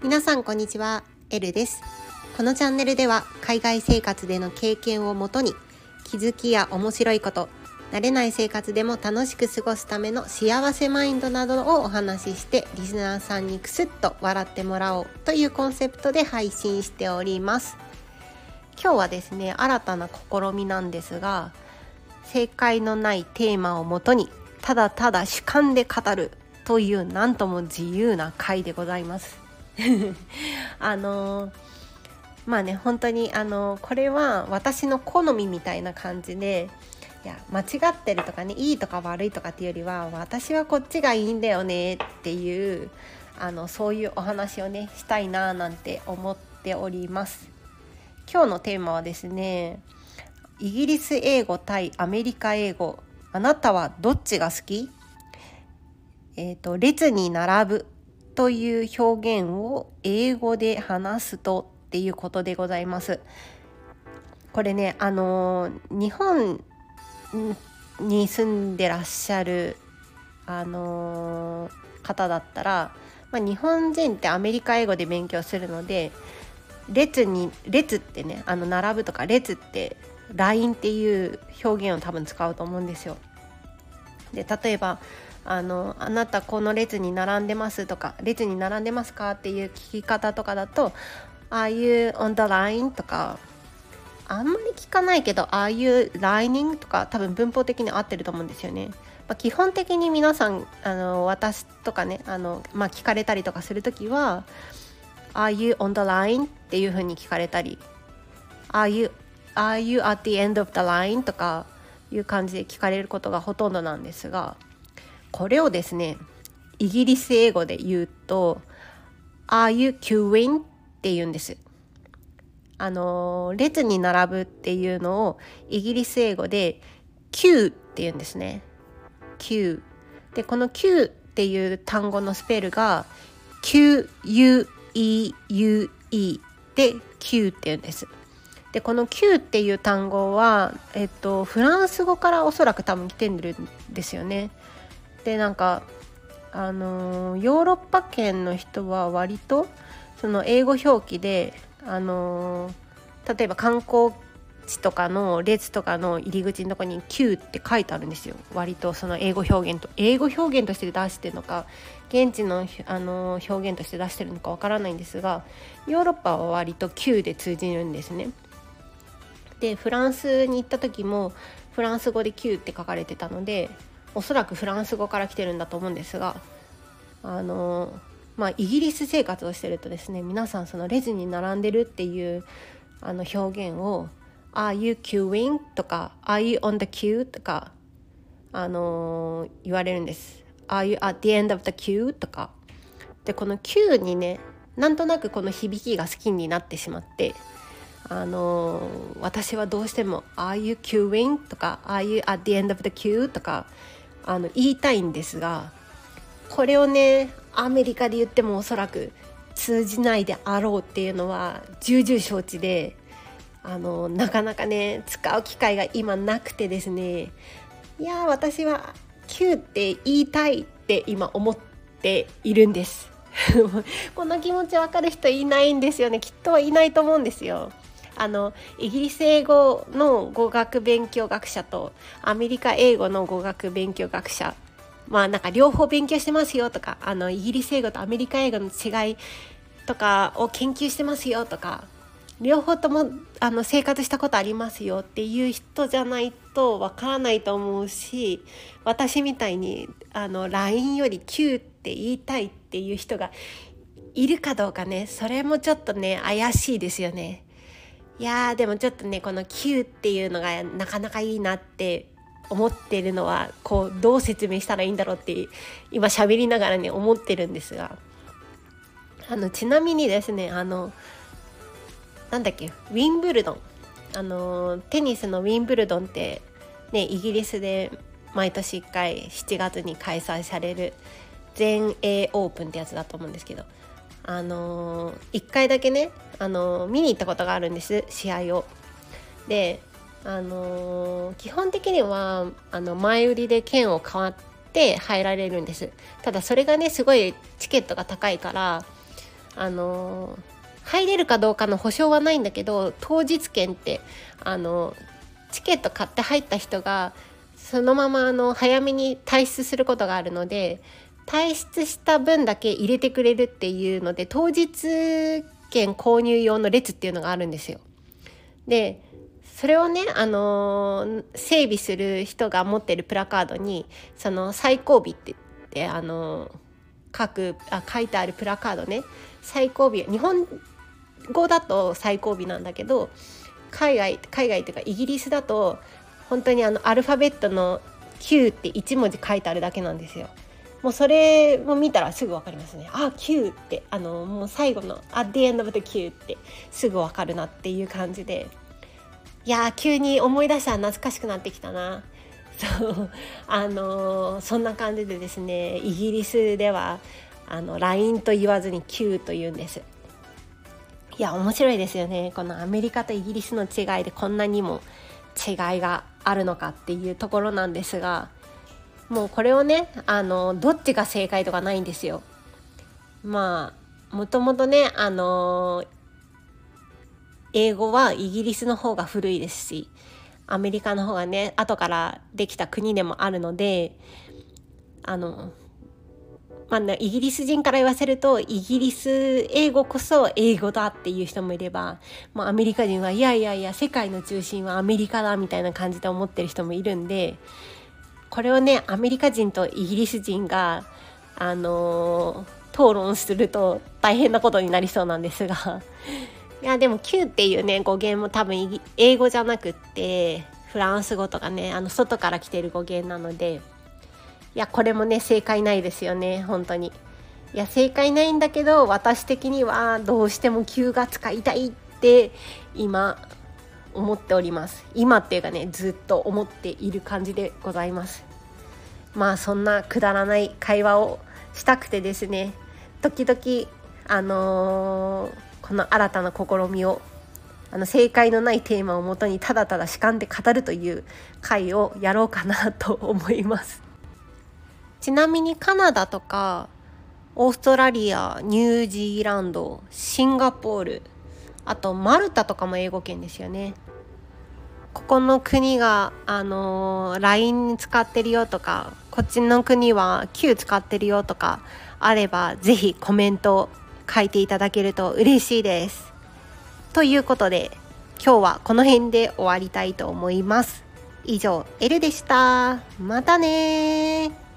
皆さんこんにちは、エルです。このチャンネルでは海外生活での経験をもとに気づきや面白いこと、慣れない生活でも楽しく過ごすための幸せマインドなどをお話ししてリスナーさんにクスッと笑ってもらおうというコンセプトで配信しております今日はですね新たな試みなんですが正解のないテーマをもとにただただ主観で語るという何とも自由な回でございます。あのー、まあね本当にあの、これは私の好みみたいな感じでいや間違ってるとかねいいとか悪いとかっていうよりは私はこっちがいいんだよねっていうあのそういうお話をねしたいななんて思っております。今日のテーマはですねイギリス英語対アメリカ英語あなたはどっちが好き？えっ、ー、と列に並ぶという表現を英語で話すとっていうことでございます。これねあの日本に住んでらっしゃる、あのー、方だったら、まあ、日本人ってアメリカ英語で勉強するので列に列ってねあの並ぶとか列って LINE っていう表現を多分使うと思うんですよ。で例えばあの「あなたこの列に並んでます」とか「列に並んでますか?」っていう聞き方とかだと「Are you on the line?」とかあんまり聞かないけどああいうライニングとか多分文法的に合ってると思うんですよね。まあ、基本的に皆さんあの私とかねあの、まあ、聞かれたりとかする時は「Are you on the line?」っていう風に聞かれたり「Are you, are you at the end of the line?」とかいう感じで聞かれることがほとんどなんですがこれをですねイギリス英語で言うと「Are you queuing?」って言うんです。あの列に並ぶっていうのをイギリス英語で Q って言うんですね。Q でこの Q っていう単語のスペルが QUEUE で Q って言うんです。でこの Q っていう単語は、えっと、フランス語からおそらく多分来てるんですよね。でなんかあのヨーロッパ圏の人は割とその英語表記であの、例えば観光地とかの列とかの入り口のとこに Q って書いてあるんですよ割とその英語表現と英語表現として出してるのか現地の、あの、表現として出してるのかわからないんですがヨーロッパは割と Q で通じるんですね。でフランスに行った時もフランス語で Q って書かれてたのでおそらくフランス語から来てるんだと思うんですがあのまあ、イギリス生活をしてるとですね皆さんそのレジに並んでるっていうあの表現を「Are you queuing?」とか「Are you on the queue?」とか、あの、言われるんです。「Are you at the end of the queue?」とかでこの「Q」にねなんとなくこの響きが好きになってしまってあの、私はどうしても「Are you queuing?」とか「Are you at the end of the queue?」とかあの言いたいんですがこれをねアメリカで言ってもおそらく通じないであろうっていうのは重々承知であのなかなかね使う機会が今なくてですねいや私は「Q」って言いたいって今思っているんです この気持ちわかる人いないんですよねきっとはいないと思うんですよあのイギリス英語の語学勉強学者とアメリカ英語の語学勉強学者まあなんか両方勉強してますよとかあのイギリス英語とアメリカ英語の違いとかを研究してますよとか両方ともあの生活したことありますよっていう人じゃないとわからないと思うし私みたいにあの LINE より Q って言いたいっていう人がいるかどうかねそれもちょっとね怪しいですよね。いやーでもちょっとねこの Q っていうのがなかなかいいなって思ってるのはこうどう説明したらいいんだろうって今喋りながらね思ってるんですが。あのちなみにですねあのなんだっけ？ウィンブルドン。あのテニスのウィンブルドンってねイギリスで毎年1回7月に開催される全英オープンってやつだと思うんですけど。あの1回だけね、あの見に行ったことがあるんです試合を。であの、基本的にはあの前売りで券を買って入られるんですただそれがねすごいチケットが高いからあの、入れるかどうかの保証はないんだけど当日券ってあのチケット買って入った人がそのままあの早めに退出することがあるので退出した分だけ入れてくれるっていうので当日券購入用の列っていうのがあるんですよ。でそれをね、あのー、整備する人が持ってるプラカードにその最後尾って言って、あのー、書くあ書いてあるプラカードね最後尾日本語だと最後尾なんだけど海外海外っていうかイギリスだと本当にあのアルファベットの Q って1文字書いてあるだけなんですよ。もうそれも見たらすぐ分かりますね。あ Q ってあのもう最後の「at the end of the Q」ってすぐ分かるなっていう感じでいや急に思い出したら懐かしくなってきたな。そう あのー、そんな感じでですねイギリスではあの LINE と言わずに Q と言うんです。いや面白いですよねこのアメリカとイギリスの違いでこんなにも違いがあるのかっていうところなんですがもうこれをねあのどっちが正解とかないんですよ。まあもともとねあの英語はイギリスの方が古いですしアメリカの方がね後からできた国でもあるのであのまあね、イギリス人から言わせるとイギリス英語こそ英語だっていう人もいれば、まあ、アメリカ人はいやいやいや世界の中心はアメリカだみたいな感じで思ってる人もいるんでこれをねアメリカ人とイギリス人が、あのー、討論すると大変なことになりそうなんですが。いやでも Q っていうね語源も多分英語じゃなくってフランス語とかねあの外から来てる語源なので。いやこれもね正解ないですよね本当に。いや正解ないんだけど私的にはどうしても Q が使いたいって今思っております。今っていうかねずっと思っている感じでございます。まあそんなくだらない会話をしたくてですね時々あのー、この新たな試みをあの正解のないテーマをもとにただただ主観で語るという回をやろうかなと思います。ちなみにカナダとかオーストラリアニュージーランドシンガポールあとマルタとかも英語圏ですよね。ここの国があの、LINE 使ってるよとかこっちの国は Q 使ってるよとかあればぜひコメント書いていただけると嬉しいです。ということで今日はこの辺で終わりたいと思います。以上 L でした。またね